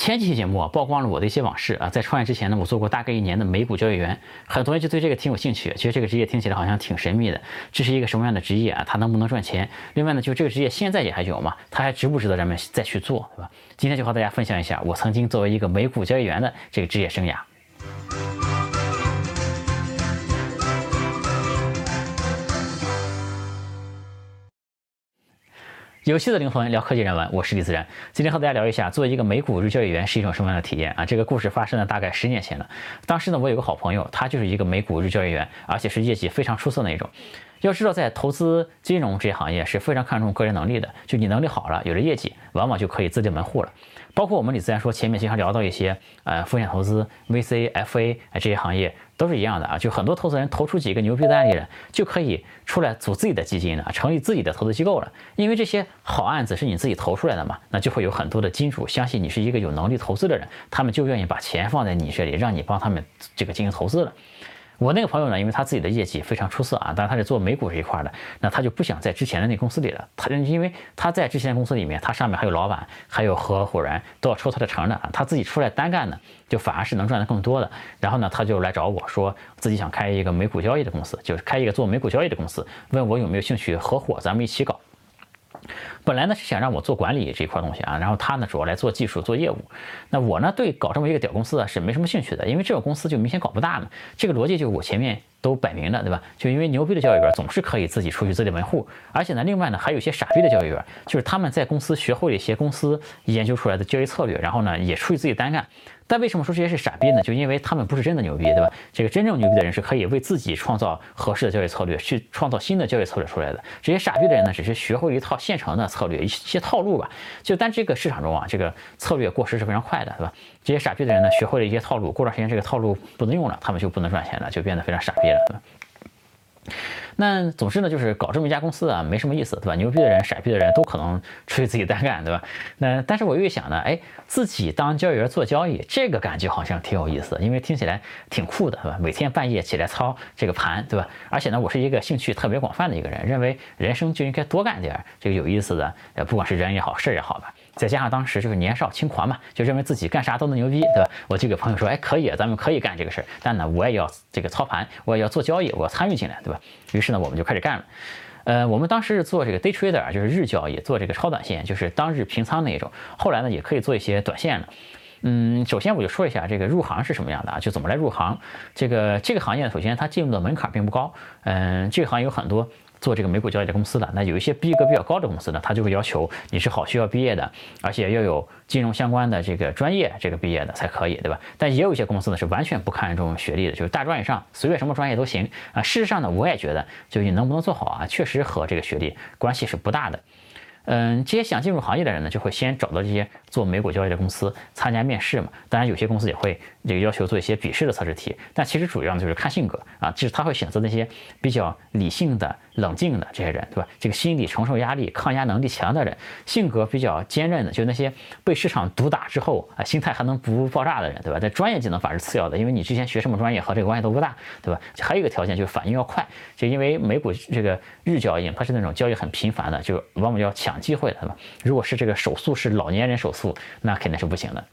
前几期节目啊，曝光了我的一些往事啊。在创业之前呢，我做过大概一年的美股交易员，很多人就对这个挺有兴趣。其实这个职业听起来好像挺神秘的，这是一个什么样的职业啊？它能不能赚钱？另外呢，就这个职业现在也还有吗？它还值不值得咱们再去做，对吧？今天就和大家分享一下我曾经作为一个美股交易员的这个职业生涯。有趣的灵魂聊科技人文，我是李自然。今天和大家聊一下，作为一个美股日交易员是一种什么样的体验啊？这个故事发生了大概十年前了。当时呢，我有个好朋友，他就是一个美股日交易员，而且是业绩非常出色那一种。要知道，在投资金融这些行业是非常看重个人能力的，就你能力好了，有了业绩，往往就可以自立门户了。包括我们李自然说前面经常聊到一些呃风险投资、VC、FA 这些行业都是一样的啊，就很多投资人投出几个牛逼的案例了，就可以出来组自己的基金了，成立自己的投资机构了。因为这些好案子是你自己投出来的嘛，那就会有很多的金主相信你是一个有能力投资的人，他们就愿意把钱放在你这里，让你帮他们这个进行投资了。我那个朋友呢，因为他自己的业绩非常出色啊，但是他是做美股这一块的，那他就不想在之前的那公司里了。他因为他在之前公司里面，他上面还有老板，还有合伙人，都要抽他的成的。他自己出来单干呢，就反而是能赚的更多的。然后呢，他就来找我说，自己想开一个美股交易的公司，就是开一个做美股交易的公司，问我有没有兴趣合伙，咱们一起搞。本来呢是想让我做管理这一块东西啊，然后他呢主要来做技术、做业务。那我呢对搞这么一个屌公司啊是没什么兴趣的，因为这个公司就明显搞不大嘛。这个逻辑就是我前面都摆明了，对吧？就因为牛逼的交易员总是可以自己出去自立门户，而且呢，另外呢还有一些傻逼的交易员，就是他们在公司学会了一些公司研究出来的交易策略，然后呢也出去自己单干。但为什么说这些是傻逼呢？就因为他们不是真的牛逼，对吧？这个真正牛逼的人是可以为自己创造合适的交易策略，去创造新的交易策略出来的。这些傻逼的人呢，只是学会一套现成的策略，一些套路吧。就但这个市场中啊，这个策略过时是非常快的，对吧？这些傻逼的人呢，学会了一些套路，过段时间这个套路不能用了，他们就不能赚钱了，就变得非常傻逼了。那总之呢，就是搞这么一家公司啊，没什么意思，对吧？牛逼的人、傻逼的人都可能出去自己单干，对吧？那但是我又想呢，哎，自己当交易员做交易，这个感觉好像挺有意思，因为听起来挺酷的，对吧？每天半夜起来操这个盘，对吧？而且呢，我是一个兴趣特别广泛的一个人，认为人生就应该多干点这个有意思的，呃，不管是人也好，事也好吧。再加上当时就是年少轻狂嘛，就认为自己干啥都能牛逼，对吧？我就给朋友说，哎，可以，咱们可以干这个事儿，但呢，我也要这个操盘，我也要做交易，我要参与进来，对吧？于是呢，我们就开始干了。呃，我们当时是做这个 day trader，就是日交易，做这个超短线，就是当日平仓那种。后来呢，也可以做一些短线了。嗯，首先我就说一下这个入行是什么样的啊？就怎么来入行？这个这个行业首先它进入的门槛并不高。嗯，这个行业有很多。做这个美股交易的公司的，那有一些逼格比较高的公司呢，他就会要求你是好学校毕业的，而且要有金融相关的这个专业这个毕业的才可以，对吧？但也有一些公司呢是完全不看重学历的，就是大专以上，随便什么专业都行啊。事实上呢，我也觉得，就你能不能做好啊，确实和这个学历关系是不大的。嗯，这些想进入行业的人呢，就会先找到这些做美股交易的公司参加面试嘛。当然，有些公司也会这个要求做一些笔试的测试题，但其实主要呢就是看性格啊，就是他会选择那些比较理性的、冷静的这些人，对吧？这个心理承受压力、抗压能力强的人，性格比较坚韧的，就那些被市场毒打之后啊，心态还能不爆炸的人，对吧？在专业技能反而是次要的，因为你之前学什么专业和这个关系都不大，对吧？还有一个条件就是反应要快，就因为美股这个日交易，它是那种交易很频繁的，就往往要抢。机会的，对吧？如果是这个手速是老年人手速，那肯定是不行的。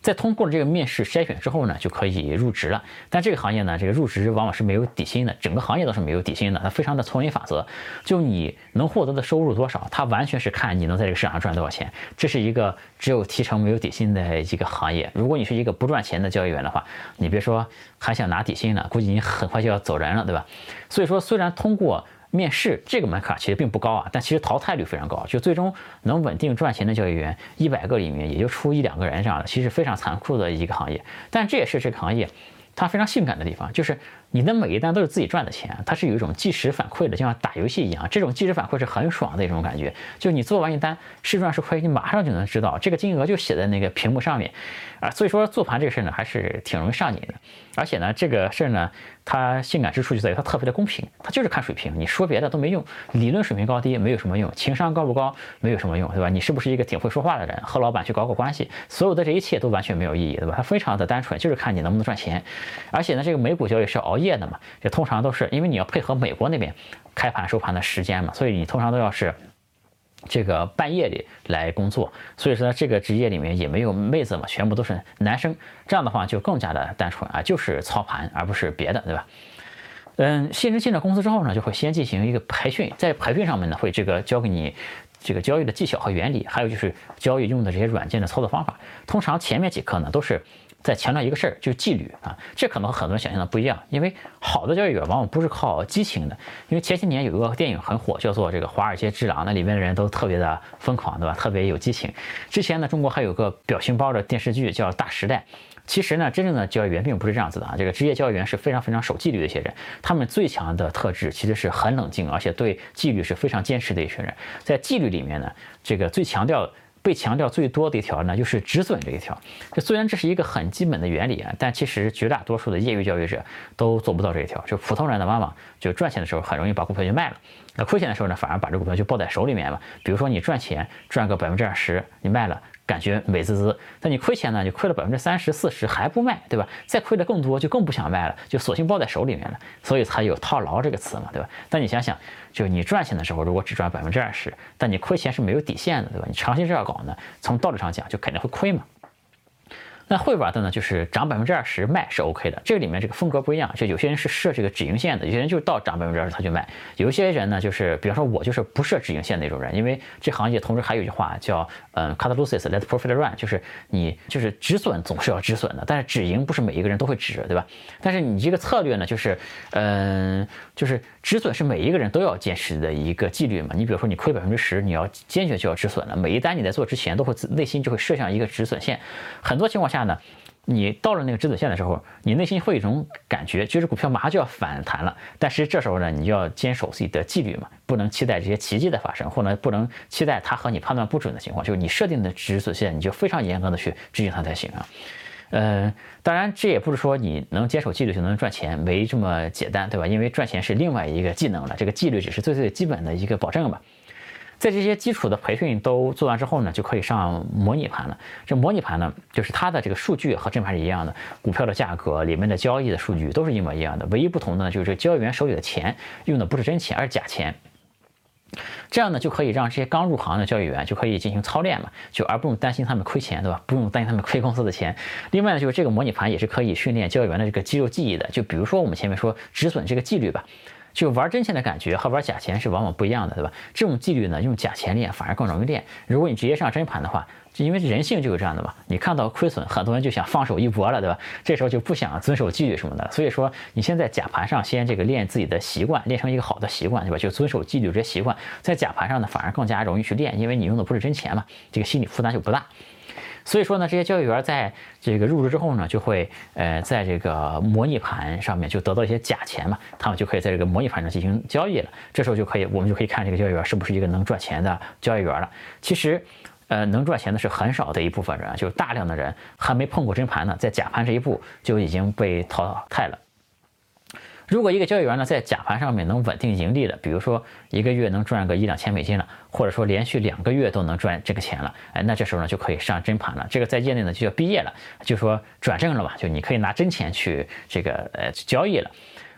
在通过了这个面试筛选之后呢，就可以入职了。但这个行业呢，这个入职往往是没有底薪的，整个行业都是没有底薪的，它非常的丛林法则。就你能获得的收入多少，它完全是看你能在这个市场上赚多少钱。这是一个只有提成没有底薪的一个行业。如果你是一个不赚钱的交易员的话，你别说还想拿底薪了，估计你很快就要走人了，对吧？所以说，虽然通过。面试这个门槛其实并不高啊，但其实淘汰率非常高，就最终能稳定赚钱的交易员，一百个里面也就出一两个人这样的，其实非常残酷的一个行业。但这也是这个行业它非常性感的地方，就是你的每一单都是自己赚的钱，它是有一种即时反馈的，就像打游戏一样，这种即时反馈是很爽的一种感觉。就你做完一单是赚是亏，你马上就能知道这个金额就写在那个屏幕上面啊。所以说做盘这个事儿呢，还是挺容易上瘾的，而且呢，这个事儿呢。它性感之处就在于它特别的公平，它就是看水平，你说别的都没用，理论水平高低没有什么用，情商高不高没有什么用，对吧？你是不是一个挺会说话的人，和老板去搞搞关系，所有的这一切都完全没有意义，对吧？它非常的单纯，就是看你能不能赚钱。而且呢，这个美股交易是熬夜的嘛，就通常都是因为你要配合美国那边开盘收盘的时间嘛，所以你通常都要是。这个半夜里来工作，所以说这个职业里面也没有妹子嘛，全部都是男生，这样的话就更加的单纯啊，就是操盘而不是别的，对吧？嗯，新人进了公司之后呢，就会先进行一个培训，在培训上面呢，会这个教给你这个交易的技巧和原理，还有就是交易用的这些软件的操作方法。通常前面几课呢都是。在强调一个事儿，就是纪律啊，这可能和很多人想象的不一样。因为好的交易员往往不是靠激情的。因为前些年有一个电影很火，叫做这个《华尔街之狼》，那里面的人都特别的疯狂，对吧？特别有激情。之前呢，中国还有个表情包的电视剧叫《大时代》。其实呢，真正的交易员并不是这样子的啊。这个职业交易员是非常非常守纪律的一些人，他们最强的特质其实是很冷静，而且对纪律是非常坚持的一群人。在纪律里面呢，这个最强调。被强调最多的一条呢，就是止损这一条。这虽然这是一个很基本的原理啊，但其实绝大多数的业余交易者都做不到这一条。就普通人的妈妈就赚钱的时候很容易把股票就卖了，那亏钱的时候呢，反而把这股票就抱在手里面了。比如说你赚钱赚个百分之二十，你卖了。感觉美滋滋，但你亏钱呢，你亏了百分之三十四十还不卖，对吧？再亏的更多就更不想卖了，就索性抱在手里面了，所以才有套牢这个词嘛，对吧？但你想想，就你赚钱的时候，如果只赚百分之二十，但你亏钱是没有底线的，对吧？你长期这样搞呢，从道理上讲就肯定会亏嘛。那会玩的呢，就是涨百分之二十卖是 OK 的。这里面这个风格不一样，就有些人是设这个止盈线的，有些人就是到涨百分之二十他就卖。有一些人呢，就是比方说我就是不设止盈线那种人，因为这行业同时还有一句话叫嗯 cut losses let profit run，就是你就是止损总是要止损的，但是止盈不是每一个人都会止，对吧？但是你这个策略呢，就是嗯就是止损是每一个人都要坚持的一个纪律嘛。你比如说你亏百分之十，你要坚决就要止损了。每一单你在做之前都会内心就会设想一个止损线，很多情况下。呢，你到了那个止损线的时候，你内心会有一种感觉，就是股票马上就要反弹了。但是这时候呢，你就要坚守自己的纪律嘛，不能期待这些奇迹的发生，或者不能期待它和你判断不准的情况。就是你设定的止损线，你就非常严格的去执行它才行啊。呃，当然这也不是说你能坚守纪律就能赚钱，没这么简单，对吧？因为赚钱是另外一个技能了，这个纪律只是最最基本的一个保证吧。在这些基础的培训都做完之后呢，就可以上模拟盘了。这模拟盘呢，就是它的这个数据和正盘是一样的，股票的价格里面的交易的数据都是一模一样的。唯一不同的呢，就是这交易员手里的钱用的不是真钱，而是假钱。这样呢，就可以让这些刚入行的交易员就可以进行操练嘛，就而不用担心他们亏钱，对吧？不用担心他们亏公司的钱。另外呢，就是这个模拟盘也是可以训练交易员的这个肌肉记忆的。就比如说我们前面说止损这个纪律吧。就玩真钱的感觉和玩假钱是往往不一样的，对吧？这种纪律呢，用假钱练反而更容易练。如果你直接上真盘的话，就因为人性就有这样的嘛，你看到亏损，很多人就想放手一搏了，对吧？这时候就不想遵守纪律什么的。所以说，你先在假盘上先这个练自己的习惯，练成一个好的习惯，对吧？就遵守纪律这些习惯，在假盘上呢，反而更加容易去练，因为你用的不是真钱嘛，这个心理负担就不大。所以说呢，这些交易员在这个入职之后呢，就会呃在这个模拟盘上面就得到一些假钱嘛，他们就可以在这个模拟盘上进行交易了。这时候就可以，我们就可以看这个交易员是不是一个能赚钱的交易员了。其实，呃，能赚钱的是很少的一部分人，就大量的人还没碰过真盘呢，在假盘这一步就已经被淘汰了。如果一个交易员呢在假盘上面能稳定盈利的，比如说一个月能赚个一两千美金了，或者说连续两个月都能赚这个钱了，哎，那这时候呢就可以上真盘了。这个在业内呢就叫毕业了，就说转正了吧，就你可以拿真钱去这个呃交易了。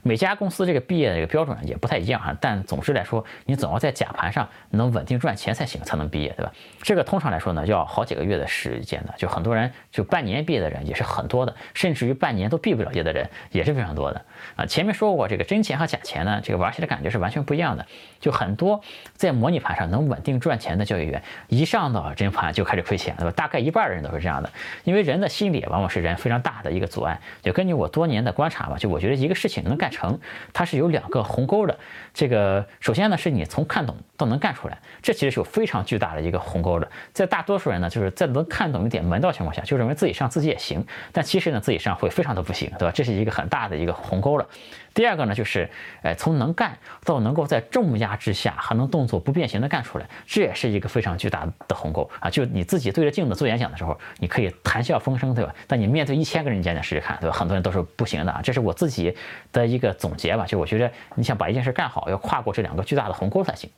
每家公司这个毕业的这个标准也不太一样哈，但总之来说，你总要在假盘上能稳定赚钱才行，才能毕业，对吧？这个通常来说呢，要好几个月的时间的，就很多人就半年毕业的人也是很多的，甚至于半年都毕不了业的人也是非常多的啊。前面说过，这个真钱和假钱呢，这个玩起来感觉是完全不一样的。就很多在模拟盘上能稳定赚钱的交易员，一上到真盘就开始亏钱，对吧？大概一半的人都是这样的，因为人的心理往往是人非常大的一个阻碍。就根据我多年的观察吧，就我觉得一个事情能干。成，它是有两个鸿沟的。这个首先呢，是你从看懂到能干出来，这其实是有非常巨大的一个鸿沟的。在大多数人呢，就是在能看懂一点门道情况下，就认为自己上自己也行，但其实呢，自己上会非常的不行，对吧？这是一个很大的一个鸿沟了。第二个呢，就是，呃，从能干到能够在重压之下还能动作不变形的干出来，这也是一个非常巨大的鸿沟啊！就你自己对着镜子做演讲的时候，你可以谈笑风生，对吧？但你面对一千个人演讲试试看，对吧？很多人都是不行的啊！这是我自己的一个总结吧，就我觉得你想把一件事干好，要跨过这两个巨大的鸿沟才行。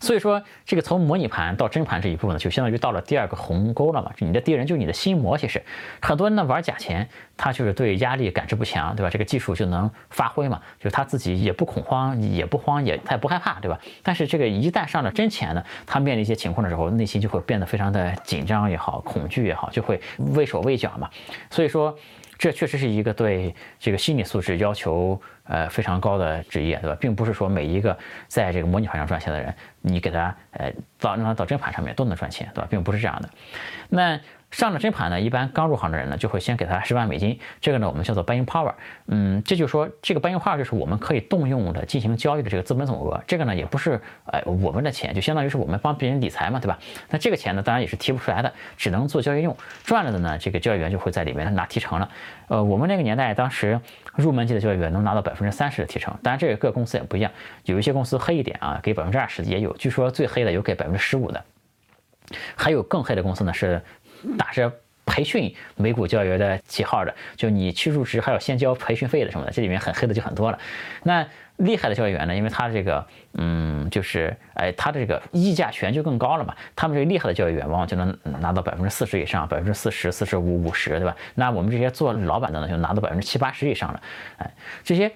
所以说，这个从模拟盘到真盘这一步呢，就相当于到了第二个鸿沟了嘛。你的敌人就是你的心魔。其实很多人呢玩假钱，他就是对压力感知不强，对吧？这个技术就能发挥嘛，就是他自己也不恐慌，也不慌，也他也不害怕，对吧？但是这个一旦上了真钱呢，他面临一些情况的时候，内心就会变得非常的紧张也好，恐惧也好，就会畏手畏脚嘛。所以说。这确实是一个对这个心理素质要求呃非常高的职业，对吧？并不是说每一个在这个模拟盘上赚钱的人，你给他呃到让他到真盘上面都能赚钱，对吧？并不是这样的。那。上了真盘呢，一般刚入行的人呢，就会先给他十万美金，这个呢我们叫做 buying power，嗯，这就是说这个 buying power 就是我们可以动用的进行交易的这个资本总额，这个呢也不是呃我们的钱，就相当于是我们帮别人理财嘛，对吧？那这个钱呢当然也是提不出来的，只能做交易用，赚了的呢这个交易员就会在里面拿提成了。呃，我们那个年代当时入门级的交易员能拿到百分之三十的提成，当然这个各公司也不一样，有一些公司黑一点啊，给百分之二十的也有，据说最黑的有给百分之十五的，还有更黑的公司呢是。打着培训美股教育员的旗号的，就你去入职还要先交培训费的什么的，这里面很黑的就很多了。那厉害的教育员呢？因为他这个，嗯，就是哎，他的这个溢价权就更高了嘛。他们这个厉害的教育员，往往就能拿到百分之四十以上，百分之四十四十五五十，对吧？那我们这些做老板的呢，就拿到百分之七八十以上了。哎，这些。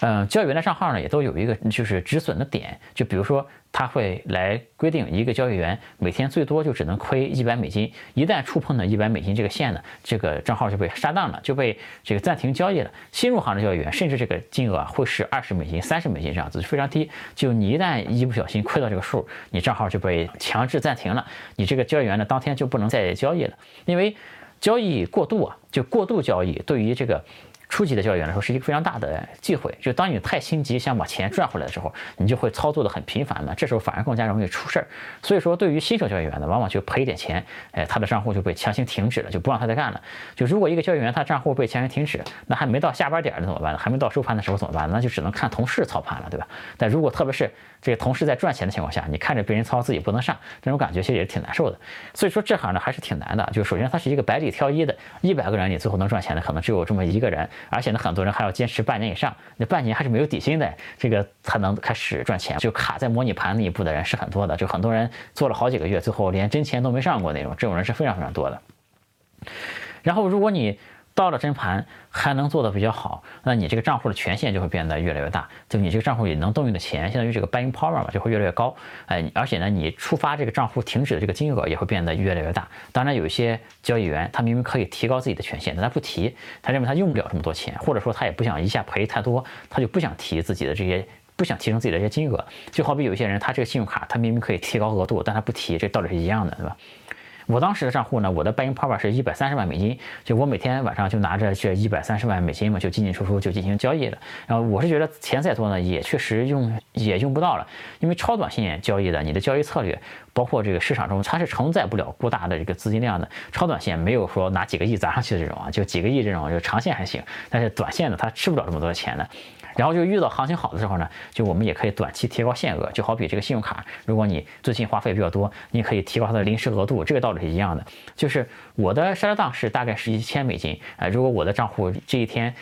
嗯，交易员的账号呢，也都有一个就是止损的点，就比如说他会来规定一个交易员每天最多就只能亏一百美金，一旦触碰了一百美金这个线呢，这个账号就被杀档了，就被这个暂停交易了。新入行的交易员，甚至这个金额会是二十美金、三十美金这样子，非常低。就你一旦一不小心亏到这个数，你账号就被强制暂停了，你这个交易员呢，当天就不能再交易了，因为交易过度啊，就过度交易对于这个。初级的交易员来说是一个非常大的忌讳，就当你太心急想把钱赚回来的时候，你就会操作的很频繁嘛，这时候反而更加容易出事儿。所以说，对于新手交易员呢，往往就赔一点钱，哎，他的账户就被强行停止了，就不让他再干了。就如果一个交易员他账户被强行停止，那还没到下班点儿怎么办呢？还没到收盘的时候怎么办？那就只能看同事操盘了，对吧？但如果特别是这个同事在赚钱的情况下，你看着别人操自己不能上，这种感觉其实也是挺难受的。所以说这行呢还是挺难的。就首先它是一个百里挑一的，一百个人你最后能赚钱的可能只有这么一个人。而且呢，很多人还要坚持半年以上，那半年还是没有底薪的，这个才能开始赚钱。就卡在模拟盘那一步的人是很多的，就很多人做了好几个月，最后连真钱都没上过那种，这种人是非常非常多的。然后，如果你到了真盘还能做的比较好，那你这个账户的权限就会变得越来越大，就你这个账户里能动用的钱，相当于这个 buying power 嘛，就会越来越高。哎，而且呢，你触发这个账户停止的这个金额也会变得越来越大。当然，有一些交易员他明明可以提高自己的权限，但他不提，他认为他用不了这么多钱，或者说他也不想一下赔太多，他就不想提自己的这些，不想提升自己的这些金额。就好比有些人，他这个信用卡他明明可以提高额度，但他不提，这道理是一样的，对吧？我当时的账户呢，我的 buying power 是一百三十万美金，就我每天晚上就拿着这一百三十万美金嘛，就进进出出就进行交易了。然后我是觉得钱再多呢，也确实用也用不到了，因为超短线交易的，你的交易策略，包括这个市场中它是承载不了过大的这个资金量的。超短线没有说拿几个亿砸上去的这种啊，就几个亿这种，就长线还行，但是短线呢，它吃不了这么多钱的。然后就遇到行情好的时候呢，就我们也可以短期提高限额，就好比这个信用卡，如果你最近花费比较多，你可以提高它的临时额度，这个道理是一样的。就是我的沙拉档是大概是一千美金，啊，如果我的账户这一天。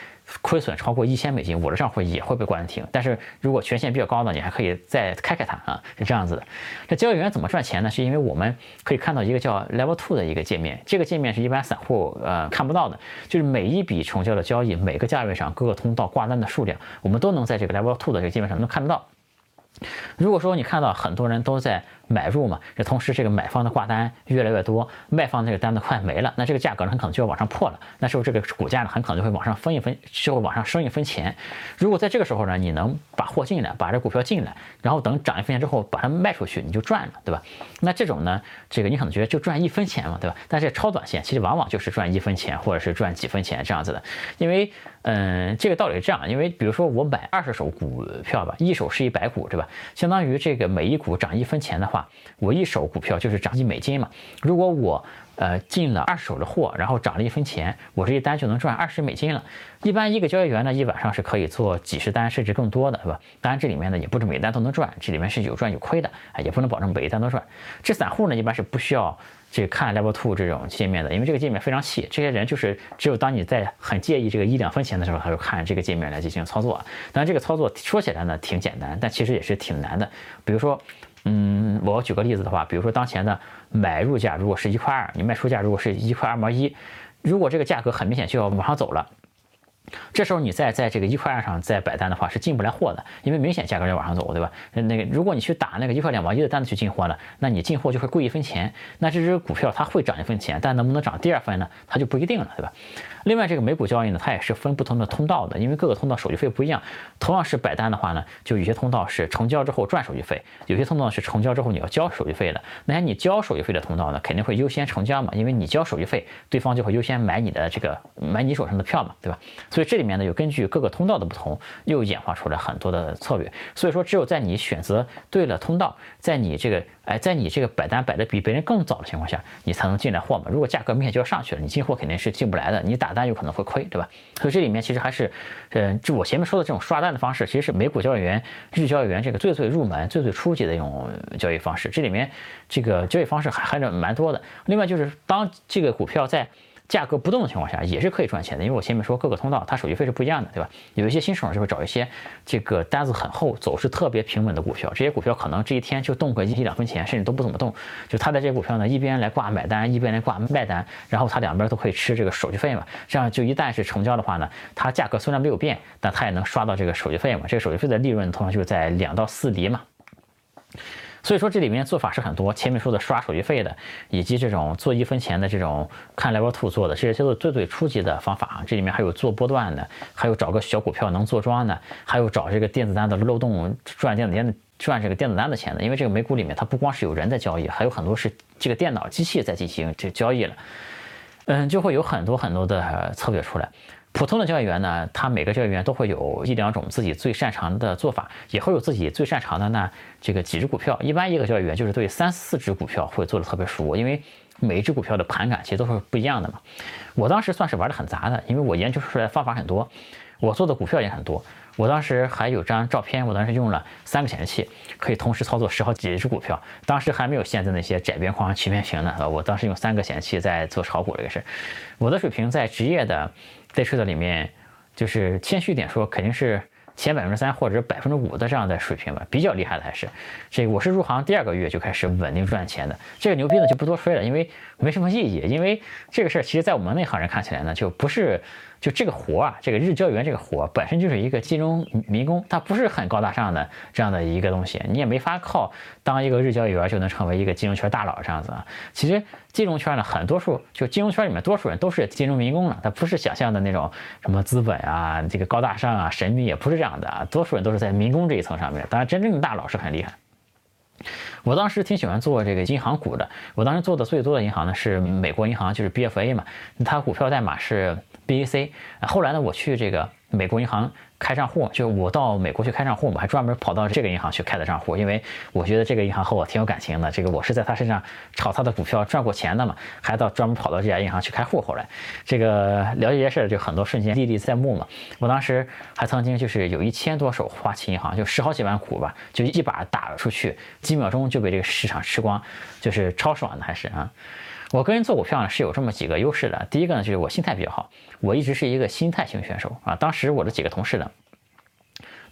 亏损超过一千美金，我的账户也会被关停。但是如果权限比较高呢，你还可以再开开它啊，是这样子的。这交易员怎么赚钱呢？是因为我们可以看到一个叫 Level Two 的一个界面，这个界面是一般散户呃看不到的，就是每一笔成交的交易，每个价位上各个通道挂单的数量，我们都能在这个 Level Two 的这个界面上能看得到。如果说你看到很多人都在买入嘛，这同时这个买方的挂单越来越多，卖方这个单子快没了，那这个价格呢很可能就要往上破了，那时候这个股价呢很可能就会往上分一分，就会往上升一分钱。如果在这个时候呢，你能把货进来，把这股票进来，然后等涨一分钱之后把它卖出去，你就赚了，对吧？那这种呢，这个你可能觉得就赚一分钱嘛，对吧？但是超短线其实往往就是赚一分钱或者是赚几分钱这样子的，因为嗯，这个道理是这样，因为比如说我买二十手股票吧，一手是一百股，对吧？相当于这个每一股涨一分钱的话，我一手股票就是涨一美金嘛。如果我呃进了二手的货，然后涨了一分钱，我这一单就能赚二十美金了。一般一个交易员呢，一晚上是可以做几十单甚至更多的，是吧？当然这里面呢也不是每单都能赚，这里面是有赚有亏的，啊，也不能保证每一单都赚。这散户呢一般是不需要。去看 Level Two 这种界面的，因为这个界面非常细，这些人就是只有当你在很介意这个一两分钱的时候，他就看这个界面来进行操作。当然，这个操作说起来呢挺简单，但其实也是挺难的。比如说，嗯，我举个例子的话，比如说当前的买入价如果是一块二，你卖出价如果是一块二毛一，如果这个价格很明显就要往上走了。这时候你再在这个一块二上再摆单的话，是进不来货的，因为明显价格在往上走，对吧？那那个如果你去打那个一块两毛一的单子去进货呢，那你进货就会贵一分钱，那这只股票它会涨一分钱，但能不能涨第二分呢？它就不一定了，对吧？另外，这个美股交易呢，它也是分不同的通道的，因为各个通道手续费不一样。同样是摆单的话呢，就有些通道是成交之后赚手续费，有些通道是成交之后你要交手续费的。那些你交手续费的通道呢，肯定会优先成交嘛，因为你交手续费，对方就会优先买你的这个买你手上的票嘛，对吧？所以这里面呢，又根据各个通道的不同，又演化出来很多的策略。所以说，只有在你选择对了通道，在你这个哎，在你这个摆单摆的比别人更早的情况下，你才能进来货嘛。如果价格明显就要上去了，你进货肯定是进不来的，你打。单有可能会亏，对吧？所以这里面其实还是，嗯，就我前面说的这种刷单的方式，其实是美股交易员、日交易员这个最最入门、最最初级的一种交易方式。这里面这个交易方式还还是蛮多的。另外就是当这个股票在。价格不动的情况下也是可以赚钱的，因为我前面说各个通道它手续费是不一样的，对吧？有一些新手就会找一些这个单子很厚、走势特别平稳的股票，这些股票可能这一天就动个一两分钱，甚至都不怎么动。就他在这些股票呢，一边来挂买单，一边来挂卖单，然后他两边都可以吃这个手续费嘛。这样就一旦是成交的话呢，它价格虽然没有变，但它也能刷到这个手续费嘛。这个手续费的利润通常就在两到四厘嘛。所以说这里面做法是很多，前面说的刷手续费的，以及这种做一分钱的这种看 level two 做的，这些都是最最初级的方法啊。这里面还有做波段的，还有找个小股票能做庄的，还有找这个电子单的漏洞赚电子单的赚这个电子单的钱的。因为这个美股里面它不光是有人在交易，还有很多是这个电脑机器在进行这交易了，嗯，就会有很多很多的策略出来。普通的交易员呢，他每个交易员都会有一两种自己最擅长的做法，也会有自己最擅长的那这个几只股票。一般一个交易员就是对三四只股票会做的特别熟，因为每一只股票的盘感其实都是不一样的嘛。我当时算是玩的很杂的，因为我研究出来方法很多，我做的股票也很多。我当时还有张照片，我当时用了三个显示器，可以同时操作十好几只股票。当时还没有现在那些窄边框、曲面屏的，我当时用三个显示器在做炒股这个事。我的水平在职业的。day trade 里面，就是谦虚点说，肯定是前百分之三或者百分之五的这样的水平吧，比较厉害的还是这。我是入行第二个月就开始稳定赚钱的，这个牛逼呢就不多吹了，因为没什么意义。因为这个事儿，其实在我们内行人看起来呢，就不是。就这个活啊，这个日交员这个活本身就是一个金融民工，它不是很高大上的这样的一个东西，你也没法靠当一个日交员就能成为一个金融圈大佬这样子啊。其实金融圈呢，很多数就金融圈里面多数人都是金融民工了，他不是想象的那种什么资本啊，这个高大上啊，神秘也不是这样的啊，多数人都是在民工这一层上面。当然，真正的大佬是很厉害。我当时挺喜欢做这个银行股的，我当时做的最多的银行呢是美国银行，就是 BFA 嘛，它股票代码是 BAC。后来呢，我去这个美国银行。开账户，就我到美国去开账户嘛，还专门跑到这个银行去开的账户，因为我觉得这个银行和我挺有感情的。这个我是在他身上炒他的股票赚过钱的嘛，还到专门跑到这家银行去开户。后来，这个了解这些事儿就很多瞬间历历在目嘛。我当时还曾经就是有一千多手花旗银行，就十好几万股吧，就一把打了出去，几秒钟就被这个市场吃光，就是超爽的还是啊。我个人做股票呢是有这么几个优势的，第一个呢就是我心态比较好，我一直是一个心态型选手啊。当时我的几个同事呢。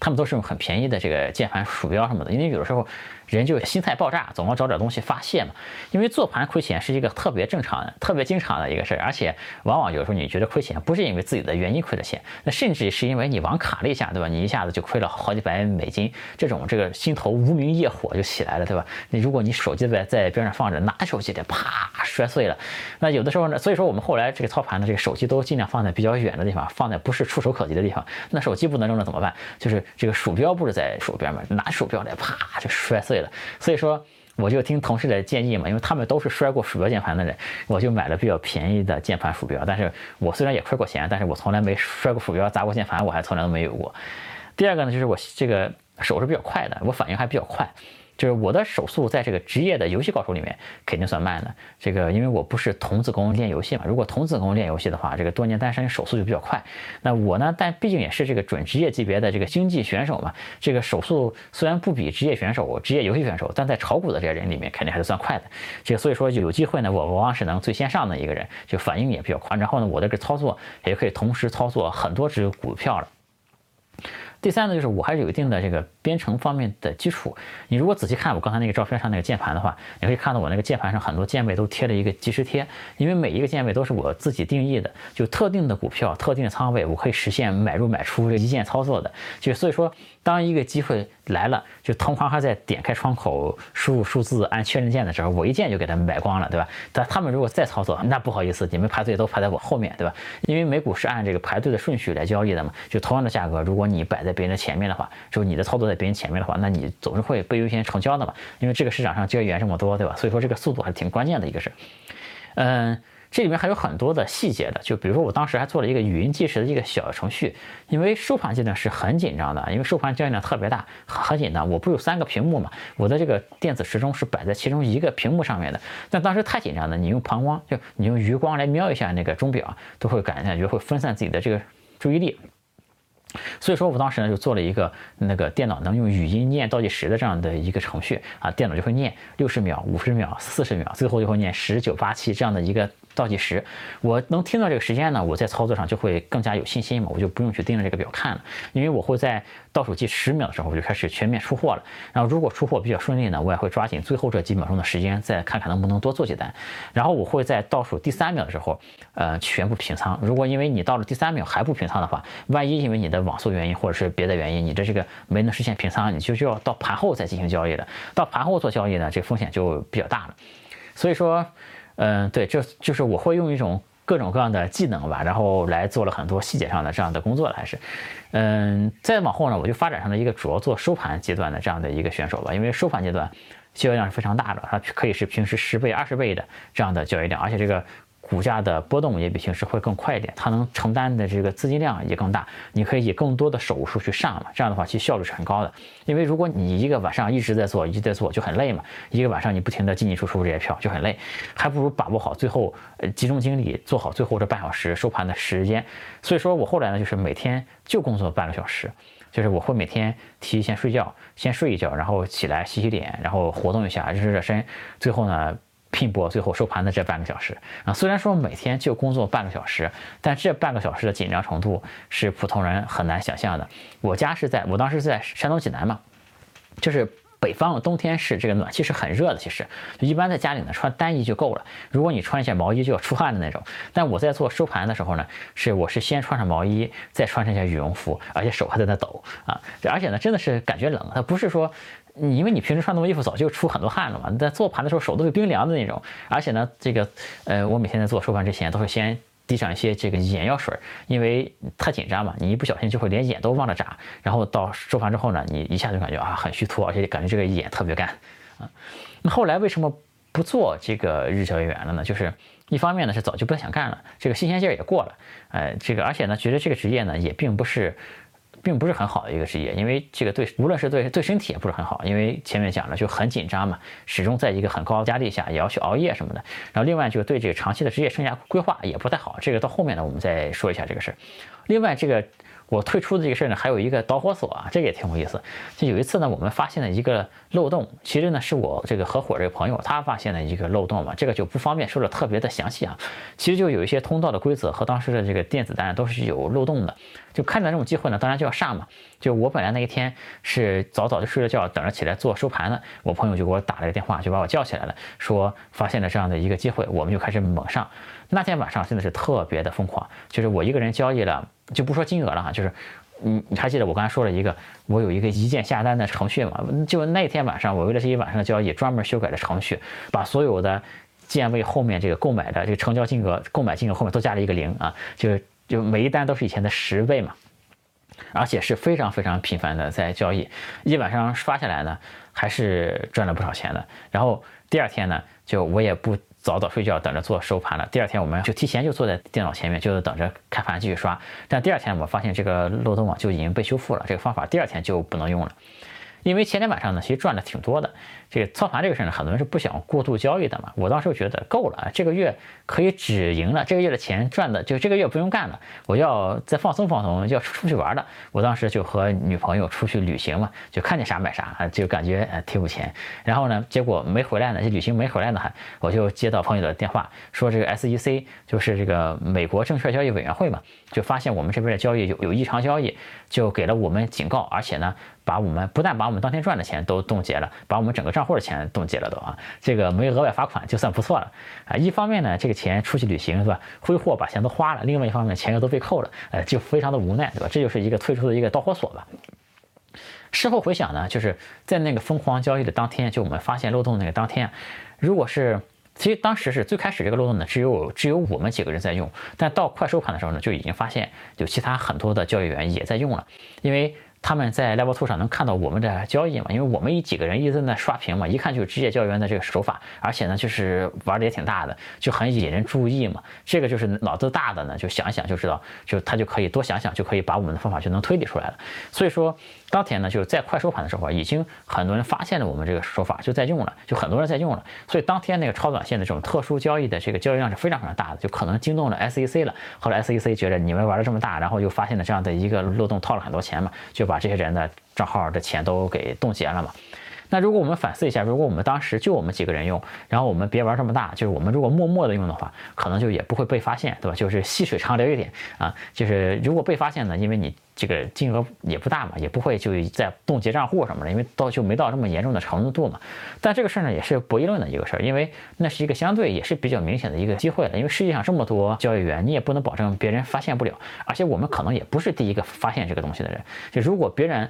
他们都是用很便宜的这个键盘、鼠标什么的，因为有的时候人就心态爆炸，总要找点东西发泄嘛。因为做盘亏钱是一个特别正常的、特别经常的一个事儿，而且往往有时候你觉得亏钱不是因为自己的原因亏的钱，那甚至是因为你网卡了一下，对吧？你一下子就亏了好几百美金，这种这个心头无名业火就起来了，对吧？你如果你手机在在边上放着，拿手机的啪摔碎了，那有的时候呢，所以说我们后来这个操盘的这个手机都尽量放在比较远的地方，放在不是触手可及的地方。那手机不能扔了怎么办？就是。这个鼠标不是在手边吗？拿鼠标来，啪就摔碎对了。所以说，我就听同事的建议嘛，因为他们都是摔过鼠标键盘的人，我就买了比较便宜的键盘鼠标。但是我虽然也亏过钱，但是我从来没摔过鼠标、砸过键盘，我还从来都没有过。第二个呢，就是我这个手是比较快的，我反应还比较快。就是我的手速在这个职业的游戏高手里面肯定算慢的。这个因为我不是童子功练游戏嘛，如果童子功练游戏的话，这个多年单身手速就比较快。那我呢，但毕竟也是这个准职业级别的这个经济选手嘛，这个手速虽然不比职业选手、职业游戏选手，但在炒股的这些人里面肯定还是算快的。这个所以说有机会呢，我往往是能最先上的一个人，就反应也比较快。然后呢，我的这个操作也可以同时操作很多只股票了。第三呢，就是我还是有一定的这个编程方面的基础。你如果仔细看我刚才那个照片上那个键盘的话，你可以看到我那个键盘上很多键位都贴了一个即时贴，因为每一个键位都是我自己定义的，就特定的股票、特定的仓位，我可以实现买入买出这一键操作的。就所以说，当一个机会来了，就同行还在点开窗口、输入数字、按确认键的时候，我一键就给他们买光了，对吧？但他们如果再操作，那不好意思，你们排队都排在我后面，对吧？因为美股是按这个排队的顺序来交易的嘛，就同样的价格，如果你摆在别人的前面的话，就你的操作在别人前面的话，那你总是会被优先成交的嘛。因为这个市场上交易员这么多，对吧？所以说这个速度还是挺关键的一个事儿。嗯，这里面还有很多的细节的，就比如说我当时还做了一个语音计时的一个小程序，因为收盘阶段是很紧张的，因为收盘交易量特别大，很紧张。我不有三个屏幕嘛，我的这个电子时钟是摆在其中一个屏幕上面的，但当时太紧张了，你用膀胱就你用余光来瞄一下那个钟表，都会感感觉会分散自己的这个注意力。所以说我当时呢就做了一个那个电脑能用语音念倒计时的这样的一个程序啊，电脑就会念六十秒、五十秒、四十秒，最后就会念十九八七这样的一个。倒计时，我能听到这个时间呢，我在操作上就会更加有信心嘛，我就不用去盯着这个表看了，因为我会在倒数计十秒的时候我就开始全面出货了。然后如果出货比较顺利呢，我也会抓紧最后这几秒钟的时间，再看看能不能多做几单。然后我会在倒数第三秒的时候，呃，全部平仓。如果因为你到了第三秒还不平仓的话，万一因为你的网速原因或者是别的原因，你的这个没能实现平仓，你就就要到盘后再进行交易了。到盘后做交易呢，这风险就比较大了。所以说。嗯，对，这就是我会用一种各种各样的技能吧，然后来做了很多细节上的这样的工作了，还是，嗯，再往后呢，我就发展成了一个主要做收盘阶段的这样的一个选手吧，因为收盘阶段交易量是非常大的，它可以是平时十倍、二十倍的这样的交易量，而且这个。股价的波动也比平时会更快一点，它能承担的这个资金量也更大，你可以以更多的手数去上嘛，这样的话其实效率是很高的。因为如果你一个晚上一直在做，一直在做就很累嘛，一个晚上你不停的进进出出这些票就很累，还不如把握好最后，呃，集中精力做好最后这半小时收盘的时间。所以说我后来呢，就是每天就工作半个小时，就是我会每天提前睡觉，先睡一觉，然后起来洗洗脸，然后活动一下，热热身，最后呢。拼搏最后收盘的这半个小时啊，虽然说每天就工作半个小时，但这半个小时的紧张程度是普通人很难想象的。我家是在我当时在山东济南嘛，就是北方冬天是这个暖气是很热的，其实一般在家里呢穿单衣就够了。如果你穿一件毛衣就要出汗的那种。但我在做收盘的时候呢，是我是先穿上毛衣，再穿上一件羽绒服，而且手还在那抖啊，而且呢真的是感觉冷，它不是说。你因为你平时穿那么衣服早就出很多汗了嘛，你在做盘的时候手都是冰凉的那种，而且呢，这个呃，我每天在做收盘之前都是先滴上一些这个眼药水，因为太紧张嘛，你一不小心就会连眼都忘了眨，然后到收盘之后呢，你一下就感觉啊很虚脱，而且感觉这个眼特别干啊。那后来为什么不做这个日交易员了呢？就是一方面呢是早就不太想干了，这个新鲜劲儿也过了，呃，这个而且呢觉得这个职业呢也并不是。并不是很好的一个职业，因为这个对无论是对对身体也不是很好，因为前面讲了就很紧张嘛，始终在一个很高压力下，也要去熬夜什么的。然后另外就对这个长期的职业生涯规划也不太好，这个到后面呢我们再说一下这个事儿。另外这个。我退出的这个事儿呢，还有一个导火索啊，这个也挺有意思。就有一次呢，我们发现了一个漏洞，其实呢是我这个合伙这个朋友他发现的一个漏洞嘛，这个就不方便说的特别的详细啊。其实就有一些通道的规则和当时的这个电子单都是有漏洞的。就看到这种机会呢，当然就要上嘛。就我本来那一天是早早就睡了觉，等着起来做收盘的，我朋友就给我打了个电话，就把我叫起来了，说发现了这样的一个机会，我们就开始猛上。那天晚上真的是特别的疯狂，就是我一个人交易了。就不说金额了哈，就是，你你还记得我刚才说了一个，我有一个一键下单的程序嘛？就那天晚上，我为了这一晚上的交易，专门修改了程序，把所有的键位后面这个购买的这个成交金额、购买金额后面都加了一个零啊，就就每一单都是以前的十倍嘛，而且是非常非常频繁的在交易，一晚上刷下来呢，还是赚了不少钱的。然后第二天呢，就我也不。早早睡觉，等着做收盘了。第二天我们就提前就坐在电脑前面，就等着开盘继续刷。但第二天我发现这个漏洞啊就已经被修复了，这个方法第二天就不能用了。因为前天晚上呢，其实赚的挺多的。这个操盘这个事儿呢，很多人是不想过度交易的嘛。我当时觉得够了，这个月可以止盈了，这个月的钱赚的就这个月不用干了，我要再放松放松，要出去玩了。我当时就和女朋友出去旅行嘛，就看见啥买啥，就感觉呃挺有钱。然后呢，结果没回来呢，这旅行没回来呢，还我就接到朋友的电话，说这个 SEC 就是这个美国证券交易委员会嘛，就发现我们这边的交易有有异常交易，就给了我们警告，而且呢。把我们不但把我们当天赚的钱都冻结了，把我们整个账户的钱冻结了都啊，这个没额外罚款就算不错了啊。一方面呢，这个钱出去旅行是吧，挥霍把钱都花了；另外一方面，钱又都被扣了，呃，就非常的无奈，对吧？这就是一个退出的一个导火索吧。事后回想呢，就是在那个疯狂交易的当天，就我们发现漏洞那个当天，如果是其实当时是最开始这个漏洞呢，只有只有我们几个人在用，但到快收盘的时候呢，就已经发现有其他很多的交易员也在用了，因为。他们在 Level Two 上能看到我们的交易嘛？因为我们一几个人一直在那刷屏嘛，一看就是职业交易员的这个手法，而且呢，就是玩的也挺大的，就很引人注意嘛。这个就是脑子大的呢，就想一想就知道，就他就可以多想想，就可以把我们的方法就能推理出来了。所以说，当天呢，就是在快收盘的时候啊，已经很多人发现了我们这个手法，就在用了，就很多人在用了。所以当天那个超短线的这种特殊交易的这个交易量是非常非常大的，就可能惊动了 SEC 了。后来 SEC 觉得你们玩的这么大，然后又发现了这样的一个漏洞，套了很多钱嘛，就把这些人的。账号的钱都给冻结了嘛？那如果我们反思一下，如果我们当时就我们几个人用，然后我们别玩这么大，就是我们如果默默的用的话，可能就也不会被发现，对吧？就是细水长流一点啊。就是如果被发现呢，因为你这个金额也不大嘛，也不会就在冻结账户什么的，因为到就没到这么严重的程度嘛。但这个事儿呢，也是博弈论的一个事儿，因为那是一个相对也是比较明显的一个机会了。因为世界上这么多交易员，你也不能保证别人发现不了，而且我们可能也不是第一个发现这个东西的人。就如果别人。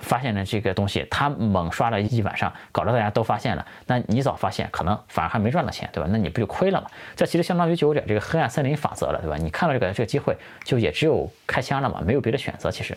发现了这个东西，他猛刷了一晚上，搞得大家都发现了。那你早发现，可能反而还没赚到钱，对吧？那你不就亏了吗？这其实相当于就有点这个黑暗森林法则了，对吧？你看到这个这个机会，就也只有开枪了嘛，没有别的选择，其实。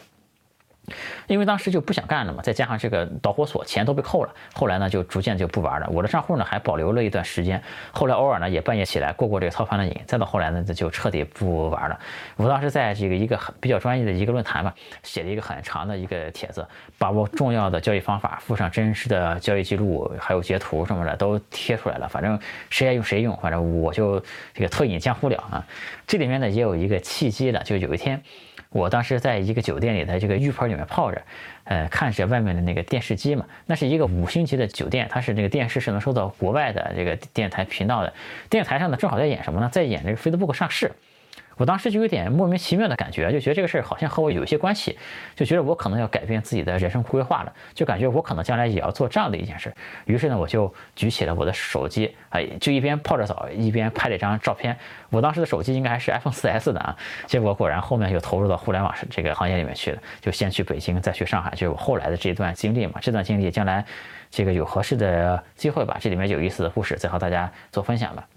因为当时就不想干了嘛，再加上这个导火索钱都被扣了，后来呢就逐渐就不玩了。我的账户呢还保留了一段时间，后来偶尔呢也半夜起来过过这个操盘的瘾，再到后来呢就彻底不玩了。我当时在这个一个很比较专业的一个论坛吧，写了一个很长的一个帖子，把我重要的交易方法附上真实的交易记录，还有截图什么的都贴出来了。反正谁爱用谁用，反正我就这个退隐江湖了啊。这里面呢也有一个契机了，就有一天。我当时在一个酒店里的这个浴盆里面泡着，呃，看着外面的那个电视机嘛，那是一个五星级的酒店，它是那个电视是能收到国外的这个电台频道的，电视台上呢正好在演什么呢？在演这个 Facebook 上市。我当时就有点莫名其妙的感觉，就觉得这个事儿好像和我有一些关系，就觉得我可能要改变自己的人生规划了，就感觉我可能将来也要做这样的一件事。于是呢，我就举起了我的手机，哎，就一边泡着澡，一边拍了一张照片。我当时的手机应该还是 iPhone 4S 的啊。结果果然后面又投入到互联网这个行业里面去了，就先去北京，再去上海，就是我后来的这段经历嘛。这段经历将来这个有合适的机会吧，这里面有意思的故事再和大家做分享吧。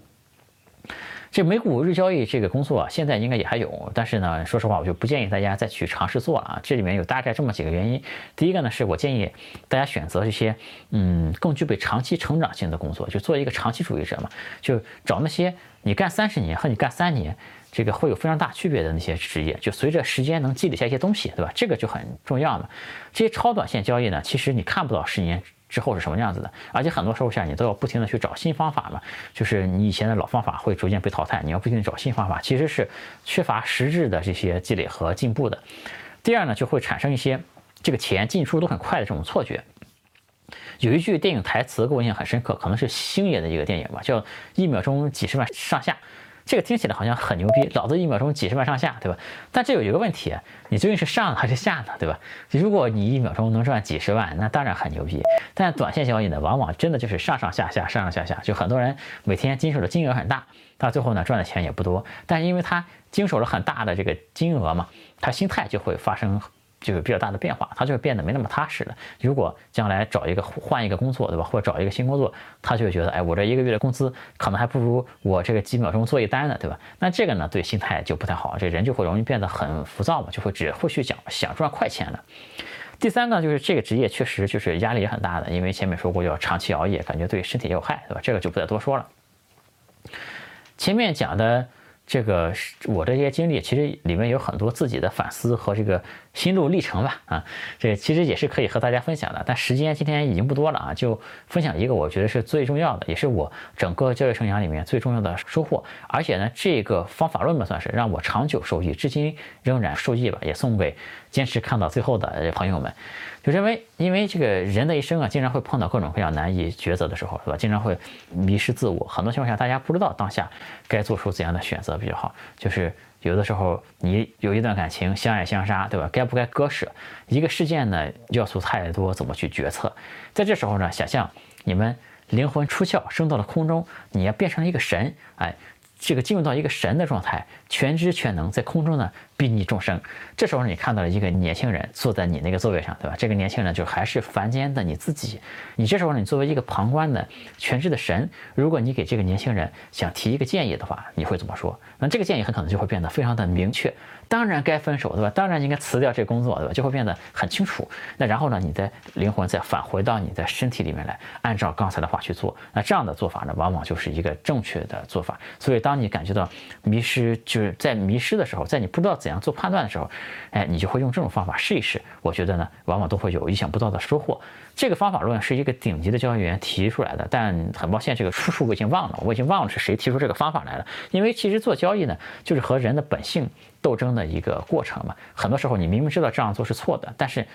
这美股日交易这个工作啊现在应该也还有，但是呢，说实话，我就不建议大家再去尝试做了啊。这里面有大概这么几个原因。第一个呢，是我建议大家选择这些嗯更具备长期成长性的工作，就做一个长期主义者嘛，就找那些你干三十年和你干三年这个会有非常大区别的那些职业，就随着时间能积累下一些东西，对吧？这个就很重要嘛。这些超短线交易呢，其实你看不到十年。之后是什么样子的？而且很多时候下你都要不停的去找新方法嘛，就是你以前的老方法会逐渐被淘汰，你要不停的找新方法，其实是缺乏实质的这些积累和进步的。第二呢，就会产生一些这个钱进出都很快的这种错觉。有一句电影台词给我印象很深刻，可能是星爷的一个电影吧，叫一秒钟几十万上下。这个听起来好像很牛逼，老子一秒钟几十万上下，对吧？但这有一个问题，你究竟是上还是下呢，对吧？如果你一秒钟能赚几十万，那当然很牛逼。但短线交易呢，往往真的就是上上下下，上上下下，就很多人每天经手的金额很大，到最后呢赚的钱也不多，但因为他经手了很大的这个金额嘛，他心态就会发生。就有比较大的变化，他就会变得没那么踏实了。如果将来找一个换一个工作，对吧？或者找一个新工作，他就会觉得，哎，我这一个月的工资可能还不如我这个几秒钟做一单呢，对吧？那这个呢，对心态就不太好，这人就会容易变得很浮躁嘛，就会只会去想想赚快钱了。第三个就是这个职业确实就是压力也很大的，因为前面说过要长期熬夜，感觉对身体也有害，对吧？这个就不再多说了。前面讲的。这个我这些经历，其实里面有很多自己的反思和这个心路历程吧，啊，这其实也是可以和大家分享的。但时间今天已经不多了啊，就分享一个我觉得是最重要的，也是我整个教育生涯里面最重要的收获。而且呢，这个方法论吧，算是让我长久受益，至今仍然受益吧，也送给坚持看到最后的朋友们。就认为，因为这个人的一生啊，经常会碰到各种各样难以抉择的时候，是吧？经常会迷失自我，很多情况下大家不知道当下该做出怎样的选择比较好。就是有的时候你有一段感情相爱相杀，对吧？该不该割舍？一个事件呢，要素太多，怎么去决策？在这时候呢，想象你们灵魂出窍，升到了空中，你要变成一个神，哎。这个进入到一个神的状态，全知全能，在空中呢，睥睨众生。这时候你看到了一个年轻人坐在你那个座位上，对吧？这个年轻人就还是凡间的你自己。你这时候你作为一个旁观的全知的神，如果你给这个年轻人想提一个建议的话，你会怎么说？那这个建议很可能就会变得非常的明确。当然该分手，对吧？当然应该辞掉这工作，对吧？就会变得很清楚。那然后呢，你的灵魂再返回到你的身体里面来，按照刚才的话去做。那这样的做法呢，往往就是一个正确的做法。所以，当你感觉到迷失，就就是在迷失的时候，在你不知道怎样做判断的时候，哎，你就会用这种方法试一试。我觉得呢，往往都会有意想不到的收获。这个方法论是一个顶级的交易员提出来的，但很抱歉，这个出处我已经忘了，我已经忘了是谁提出这个方法来了。因为其实做交易呢，就是和人的本性斗争的一个过程嘛。很多时候你明明知道这样做是错的，但是。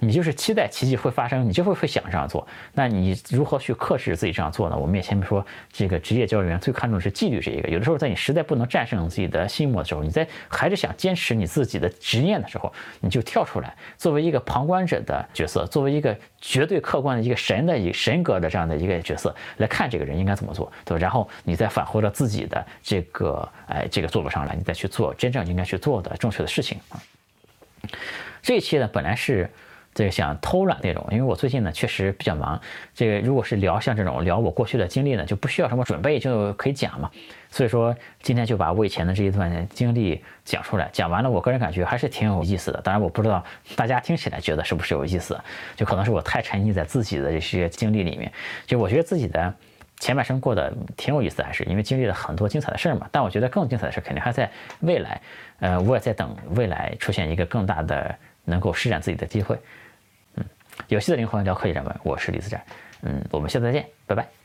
你就是期待奇迹会发生，你就会会想这样做。那你如何去克制自己这样做呢？我们也前面说，这个职业交易员最看重的是纪律这一个。有的时候在你实在不能战胜自己的心魔的时候，你在还是想坚持你自己的执念的时候，你就跳出来，作为一个旁观者的角色，作为一个绝对客观的一个神的一神格的这样的一个角色来看这个人应该怎么做，对吧？然后你再返回到自己的这个哎这个座位上来，你再去做真正应该去做的正确的事情啊。这一期呢，本来是。这个想偷懒那种，因为我最近呢确实比较忙。这个如果是聊像这种聊我过去的经历呢，就不需要什么准备就可以讲嘛。所以说今天就把我以前的这一段经历讲出来，讲完了，我个人感觉还是挺有意思的。当然我不知道大家听起来觉得是不是有意思，就可能是我太沉溺在自己的这些经历里面。就我觉得自己的前半生过得挺有意思，还是因为经历了很多精彩的事儿嘛。但我觉得更精彩的事肯定还在未来。呃，我也在等未来出现一个更大的能够施展自己的机会。有戏的灵魂聊科技人文，我是李思展，嗯，我们下次再见，拜拜。